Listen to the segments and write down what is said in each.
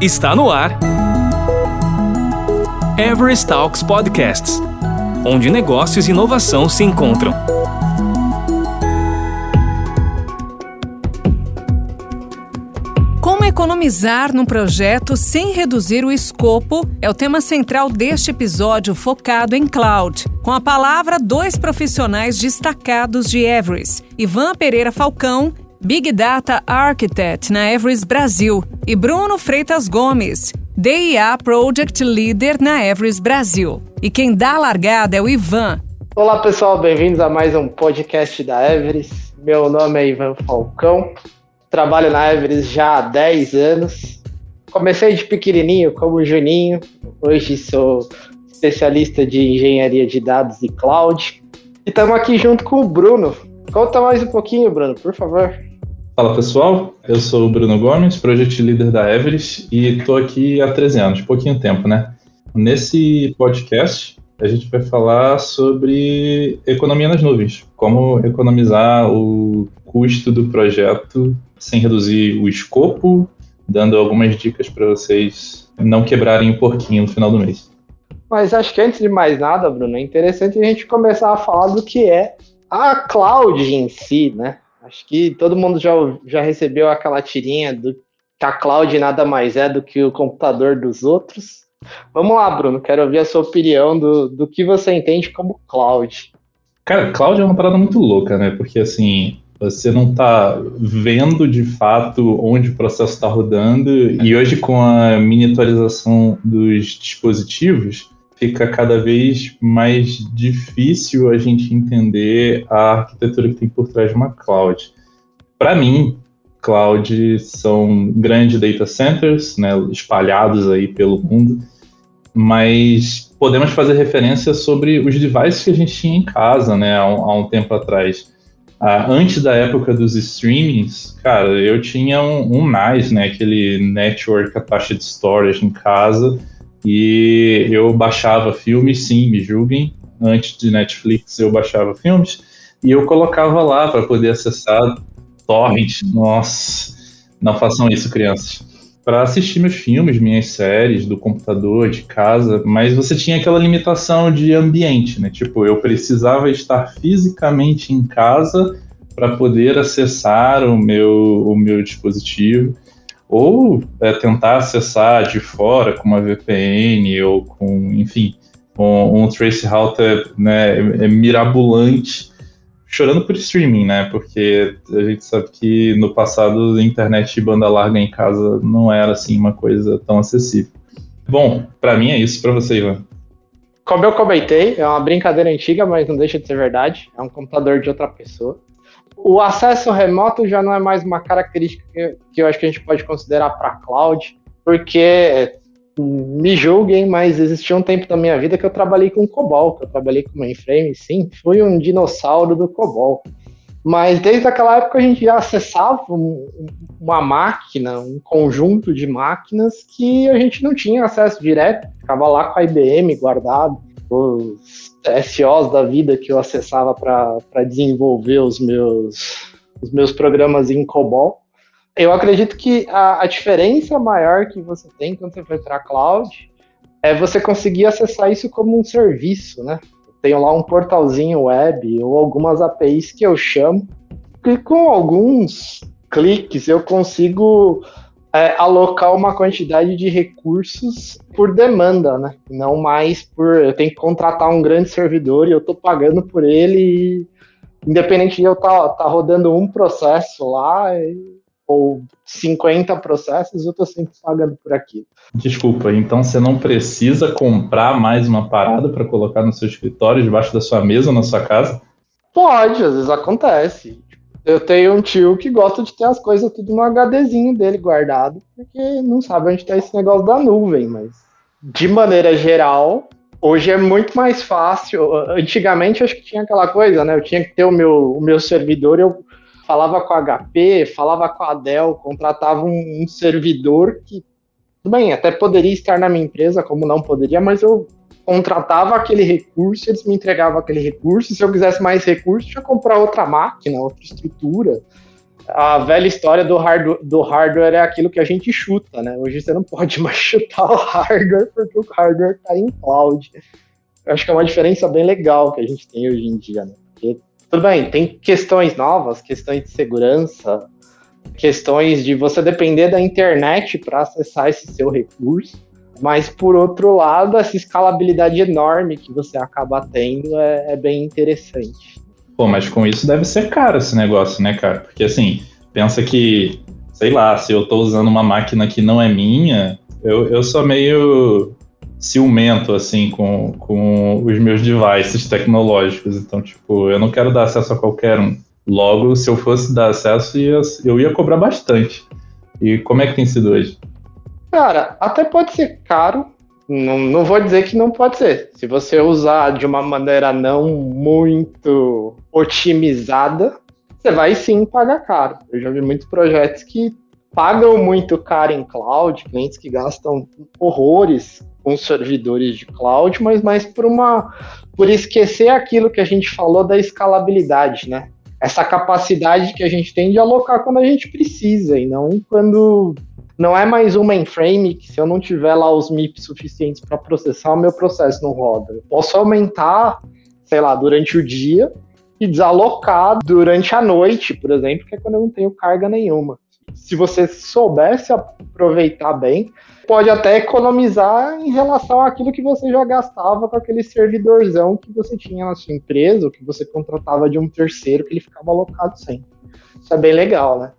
Está no ar. Everest Talks Podcasts onde negócios e inovação se encontram. Como economizar num projeto sem reduzir o escopo é o tema central deste episódio focado em cloud. Com a palavra, dois profissionais destacados de Everest: Ivan Pereira Falcão Big Data Architect na Everest Brasil, e Bruno Freitas Gomes, DIA Project Leader na Everest Brasil. E quem dá a largada é o Ivan. Olá pessoal, bem-vindos a mais um podcast da Everest. Meu nome é Ivan Falcão, trabalho na Everest já há 10 anos. Comecei de pequenininho como Juninho, hoje sou especialista de engenharia de dados e cloud. E estamos aqui junto com o Bruno. Conta mais um pouquinho, Bruno, por favor. Fala pessoal, eu sou o Bruno Gomes, Project Leader da Everest e estou aqui há 13 anos, pouquinho tempo, né? Nesse podcast a gente vai falar sobre economia nas nuvens, como economizar o custo do projeto sem reduzir o escopo, dando algumas dicas para vocês não quebrarem o porquinho no final do mês. Mas acho que antes de mais nada, Bruno, é interessante a gente começar a falar do que é a cloud em si, né? Acho que todo mundo já, já recebeu aquela tirinha do que a cloud nada mais é do que o computador dos outros. Vamos lá, Bruno, quero ouvir a sua opinião do, do que você entende como cloud. Cara, cloud é uma parada muito louca, né? Porque assim, você não está vendo de fato onde o processo está rodando, e hoje com a miniaturização dos dispositivos, fica cada vez mais difícil a gente entender a arquitetura que tem por trás de uma cloud. Para mim, cloud são grandes data centers, né, espalhados aí pelo mundo, mas podemos fazer referência sobre os devices que a gente tinha em casa, né, há um, há um tempo atrás. Ah, antes da época dos streamings, cara, eu tinha um, um NAS, né, aquele Network Attached Storage em casa, e eu baixava filmes, sim, me julguem. Antes de Netflix eu baixava filmes e eu colocava lá para poder acessar torrent. Nossa, não façam isso, crianças. Para assistir meus filmes, minhas séries do computador, de casa, mas você tinha aquela limitação de ambiente, né? Tipo, eu precisava estar fisicamente em casa para poder acessar o meu, o meu dispositivo ou é, tentar acessar de fora com uma VPN ou com, enfim, um, um trace router né, é, é mirabolante, chorando por streaming, né? Porque a gente sabe que no passado a internet de banda larga em casa não era assim uma coisa tão acessível. Bom, para mim é isso, para você, Ivan. Como eu comentei, é uma brincadeira antiga, mas não deixa de ser verdade. É um computador de outra pessoa o acesso remoto já não é mais uma característica que, que eu acho que a gente pode considerar para cloud, porque me julguem, mas existiu um tempo da minha vida que eu trabalhei com COBOL, que eu trabalhei com mainframe, sim, fui um dinossauro do COBOL. Mas desde aquela época a gente já acessava um, uma máquina, um conjunto de máquinas que a gente não tinha acesso direto, ficava lá com a IBM guardado, os SOs da vida que eu acessava para desenvolver os meus, os meus programas em COBOL. Eu acredito que a, a diferença maior que você tem quando você vai para a cloud é você conseguir acessar isso como um serviço, né? Tenho lá um portalzinho web ou algumas APIs que eu chamo, e com alguns cliques eu consigo é, alocar uma quantidade de recursos por demanda, né? Não mais por eu tenho que contratar um grande servidor e eu estou pagando por ele, e, independente de eu estar tá, tá rodando um processo lá ou 50 processos, eu estou sempre pagando por aquilo. Desculpa, então você não precisa comprar mais uma parada para colocar no seu escritório, debaixo da sua mesa, na sua casa? Pode, às vezes acontece. Eu tenho um tio que gosta de ter as coisas tudo no HDzinho dele guardado, porque não sabe onde está esse negócio da nuvem, mas de maneira geral, hoje é muito mais fácil. Antigamente acho que tinha aquela coisa, né? Eu tinha que ter o meu, o meu servidor, eu falava com a HP, falava com a Dell, contratava um, um servidor que, tudo bem, até poderia estar na minha empresa, como não poderia, mas eu contratava aquele recurso, eles me entregavam aquele recurso. Se eu quisesse mais recursos, tinha que comprar outra máquina, outra estrutura. A velha história do, hard, do hardware é aquilo que a gente chuta, né? Hoje você não pode mais chutar o hardware porque o hardware está em cloud. Eu acho que é uma diferença bem legal que a gente tem hoje em dia, né? Porque, tudo bem, tem questões novas, questões de segurança, questões de você depender da internet para acessar esse seu recurso. Mas, por outro lado, essa escalabilidade enorme que você acaba tendo é, é bem interessante. Pô, mas com isso deve ser caro esse negócio, né, cara? Porque assim, pensa que, sei lá, se eu tô usando uma máquina que não é minha, eu, eu sou meio ciumento, assim, com, com os meus devices tecnológicos. Então, tipo, eu não quero dar acesso a qualquer um. Logo, se eu fosse dar acesso, eu ia cobrar bastante. E como é que tem sido hoje? Cara, até pode ser caro. Não, não vou dizer que não pode ser. Se você usar de uma maneira não muito otimizada, você vai sim pagar caro. Eu já vi muitos projetos que pagam muito caro em cloud, clientes que gastam horrores com servidores de cloud, mas mais por uma por esquecer aquilo que a gente falou da escalabilidade, né? Essa capacidade que a gente tem de alocar quando a gente precisa e não quando não é mais um mainframe que se eu não tiver lá os MIPs suficientes para processar, o meu processo não roda. Eu posso aumentar, sei lá, durante o dia e desalocar durante a noite, por exemplo, que é quando eu não tenho carga nenhuma. Se você soubesse aproveitar bem, pode até economizar em relação àquilo que você já gastava com aquele servidorzão que você tinha na sua empresa, ou que você contratava de um terceiro que ele ficava alocado sempre. Isso é bem legal, né?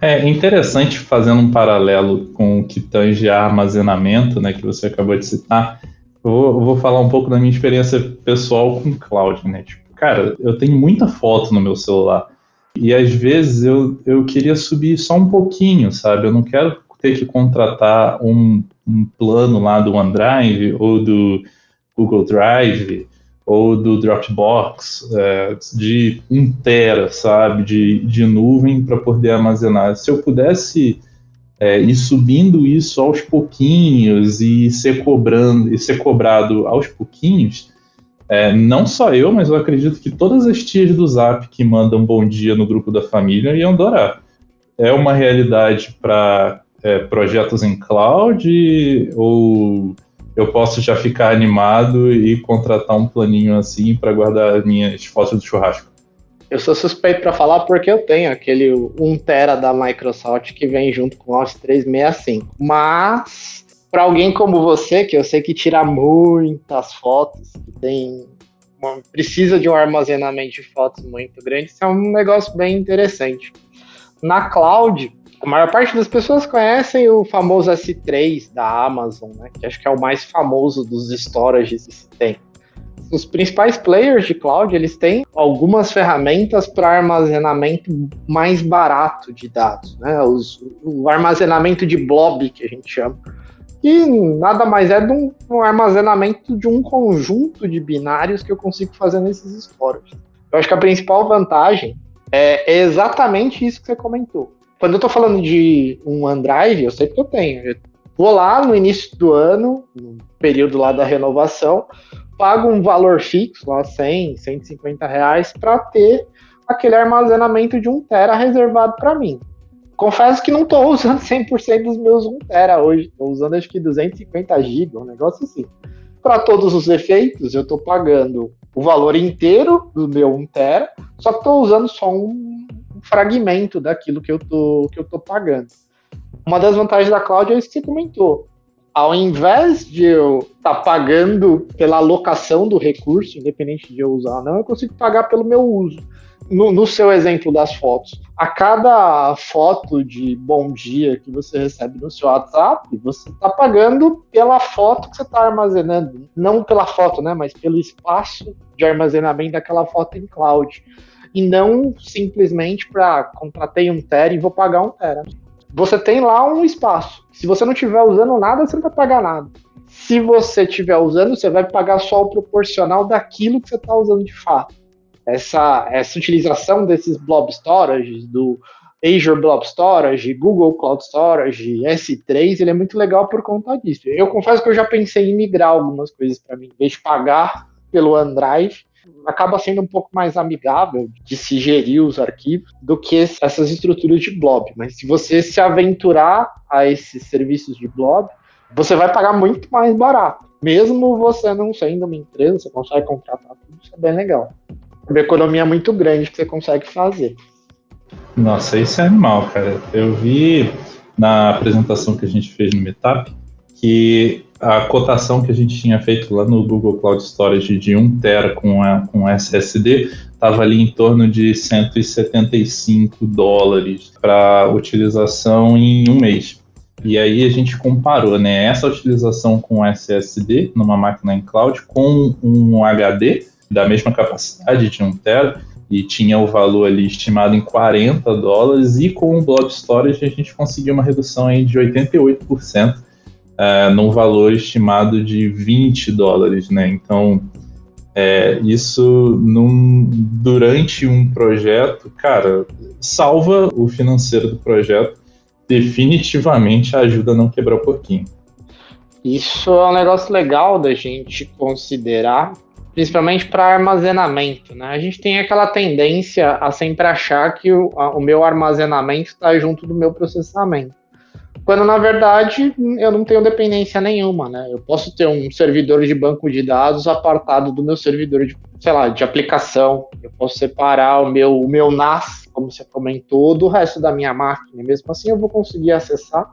É interessante, fazendo um paralelo com o que tange a armazenamento, né, que você acabou de citar, eu vou, eu vou falar um pouco da minha experiência pessoal com cloud, né? Tipo, cara, eu tenho muita foto no meu celular e às vezes eu, eu queria subir só um pouquinho, sabe? Eu não quero ter que contratar um, um plano lá do OneDrive ou do Google Drive ou do Dropbox é, de 1 tera, sabe, de, de nuvem para poder armazenar. Se eu pudesse é, ir subindo isso aos pouquinhos e ser cobrando e ser cobrado aos pouquinhos, é, não só eu, mas eu acredito que todas as tias do Zap que mandam bom dia no grupo da família iam adorar. É uma realidade para é, projetos em cloud ou eu posso já ficar animado e contratar um planinho assim para guardar minhas fotos do churrasco. Eu sou suspeito para falar porque eu tenho aquele 1 tera da Microsoft que vem junto com o Office 365. Mas para alguém como você, que eu sei que tira muitas fotos, que tem uma, precisa de um armazenamento de fotos muito grande, isso é um negócio bem interessante. Na cloud, a maior parte das pessoas conhecem o famoso S3 da Amazon, né? Que acho que é o mais famoso dos storages que se tem. Os principais players de cloud, eles têm algumas ferramentas para armazenamento mais barato de dados, né? Os, o armazenamento de blob, que a gente chama. E nada mais é do um, um armazenamento de um conjunto de binários que eu consigo fazer nesses storages. Eu acho que a principal vantagem é exatamente isso que você comentou quando eu tô falando de um OneDrive, eu sei que eu tenho. Eu vou lá no início do ano, no período lá da renovação, pago um valor fixo, lá 100, 150 reais, para ter aquele armazenamento de 1 tera reservado para mim. Confesso que não estou usando 100% dos meus 1 tera hoje, estou usando acho que 250 GB, um negócio assim. Para todos os efeitos, eu estou pagando o valor inteiro do meu 1 tera, só que estou usando só um fragmento daquilo que eu tô, que eu tô pagando. Uma das vantagens da cloud é isso que você comentou. Ao invés de eu estar tá pagando pela alocação do recurso, independente de eu usar ou não, eu consigo pagar pelo meu uso. No, no, seu exemplo das fotos, a cada foto de bom dia que você recebe no seu WhatsApp, você está pagando pela foto que você está armazenando. Não pela foto, né? Mas pelo espaço de armazenamento daquela foto em cloud e não simplesmente para contratei um tera e vou pagar um tera. Você tem lá um espaço. Se você não estiver usando nada, você não vai pagar nada. Se você estiver usando, você vai pagar só o proporcional daquilo que você está usando de fato. Essa, essa utilização desses blob storage, do Azure Blob Storage, Google Cloud Storage, S3, ele é muito legal por conta disso. Eu confesso que eu já pensei em migrar algumas coisas para mim, em vez de pagar pelo OneDrive, acaba sendo um pouco mais amigável de se gerir os arquivos do que essas estruturas de blob. Mas se você se aventurar a esses serviços de blob, você vai pagar muito mais barato. Mesmo você não sendo uma empresa, você consegue contratar tudo, isso é bem legal. É uma economia muito grande que você consegue fazer. Nossa, isso é animal, cara. Eu vi na apresentação que a gente fez no Meetup que a cotação que a gente tinha feito lá no Google Cloud Storage de 1 tera com, a, com SSD estava ali em torno de 175 dólares para utilização em um mês. E aí a gente comparou né, essa utilização com SSD numa máquina em cloud com um HD da mesma capacidade de 1 tera e tinha o valor ali estimado em 40 dólares e com o Blob Storage a gente conseguiu uma redução aí de 88% uh, num valor estimado de 20 dólares, né? Então é, isso num, durante um projeto, cara, salva o financeiro do projeto, definitivamente ajuda a não quebrar o porquinho. Isso é um negócio legal da gente considerar, principalmente para armazenamento. Né? A gente tem aquela tendência a sempre achar que o, a, o meu armazenamento está junto do meu processamento. Quando na verdade eu não tenho dependência nenhuma, né? Eu posso ter um servidor de banco de dados apartado do meu servidor de, sei lá, de aplicação. Eu posso separar o meu, o meu NAS, como você comentou, do resto da minha máquina. Mesmo assim eu vou conseguir acessar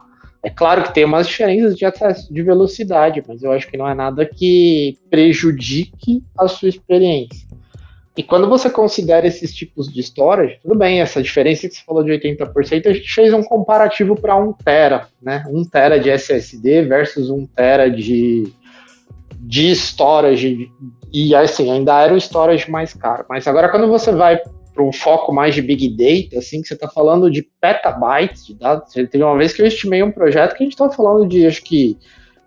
é claro que tem umas diferenças de acesso, de velocidade, mas eu acho que não é nada que prejudique a sua experiência. E quando você considera esses tipos de storage, tudo bem, essa diferença que você falou de 80%, a gente fez um comparativo para 1 tera, né? 1 tera de SSD versus 1 tera de, de storage. E assim, ainda era o storage mais caro. Mas agora quando você vai para um foco mais de Big Data, assim, que você está falando de petabytes de dados. Teve uma vez que eu estimei um projeto que a gente estava falando de, acho que,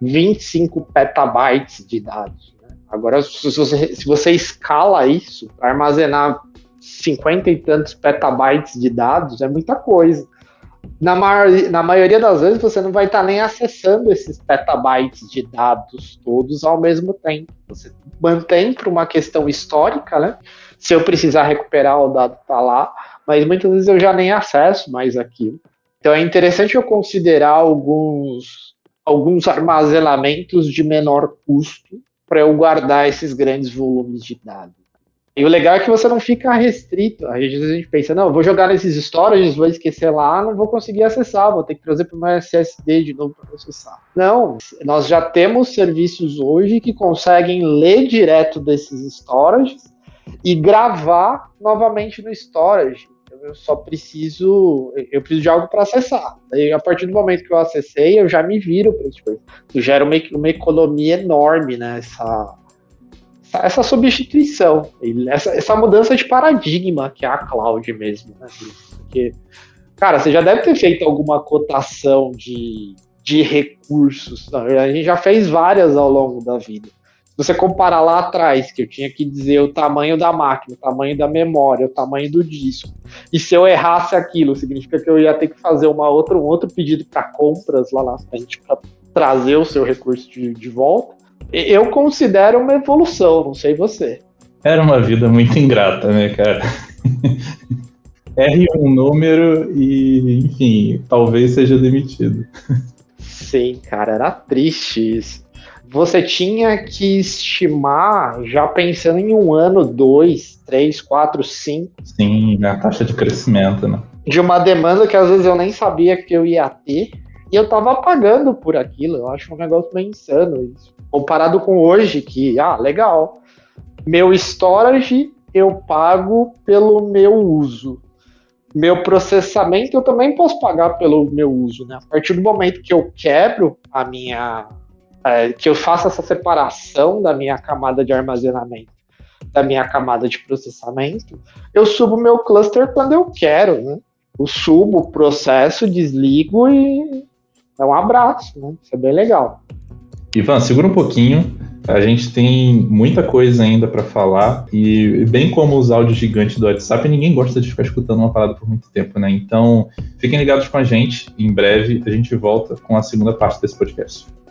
25 petabytes de dados. Agora, se você, se você escala isso armazenar 50 e tantos petabytes de dados, é muita coisa. Na, na maioria das vezes, você não vai estar tá nem acessando esses petabytes de dados todos ao mesmo tempo. Você mantém para uma questão histórica, né? se eu precisar recuperar o dado tá lá, mas muitas vezes eu já nem acesso mais aquilo. Então é interessante eu considerar alguns, alguns armazenamentos de menor custo para eu guardar esses grandes volumes de dados. E o legal é que você não fica restrito. Às vezes a gente pensa, não, vou jogar nesses storages, vou esquecer lá, não vou conseguir acessar, vou ter que trazer para o meu SSD de novo para processar. Não, nós já temos serviços hoje que conseguem ler direto desses storages e gravar novamente no storage. Eu só preciso, eu preciso de algo para acessar. Daí, a partir do momento que eu acessei, eu já me viro para isso. Isso gera uma, uma economia enorme, né? Essa, essa substituição, essa, essa mudança de paradigma que é a cloud mesmo, né? Porque, cara, você já deve ter feito alguma cotação de, de recursos. A gente já fez várias ao longo da vida você comparar lá atrás, que eu tinha que dizer o tamanho da máquina, o tamanho da memória, o tamanho do disco, e se eu errasse aquilo, significa que eu ia ter que fazer uma outra, um outro pedido para compras lá na frente para trazer o seu recurso de, de volta. Eu considero uma evolução, não sei você. Era uma vida muito ingrata, né, cara? R um número e, enfim, talvez seja demitido. Sim, cara, era triste isso você tinha que estimar já pensando em um ano, dois, três, quatro, cinco. Sim, a taxa de crescimento, né? De uma demanda que às vezes eu nem sabia que eu ia ter. E eu tava pagando por aquilo. Eu acho um negócio meio insano isso. Comparado com hoje, que, ah, legal. Meu storage eu pago pelo meu uso. Meu processamento eu também posso pagar pelo meu uso, né? A partir do momento que eu quebro a minha é, que eu faça essa separação da minha camada de armazenamento da minha camada de processamento, eu subo meu cluster quando eu quero, né? Eu subo, processo, desligo e é um abraço, né? Isso é bem legal. Ivan, segura um pouquinho. A gente tem muita coisa ainda para falar e bem como os áudios gigantes do WhatsApp, ninguém gosta de ficar escutando uma parada por muito tempo, né? Então, fiquem ligados com a gente. Em breve a gente volta com a segunda parte desse podcast.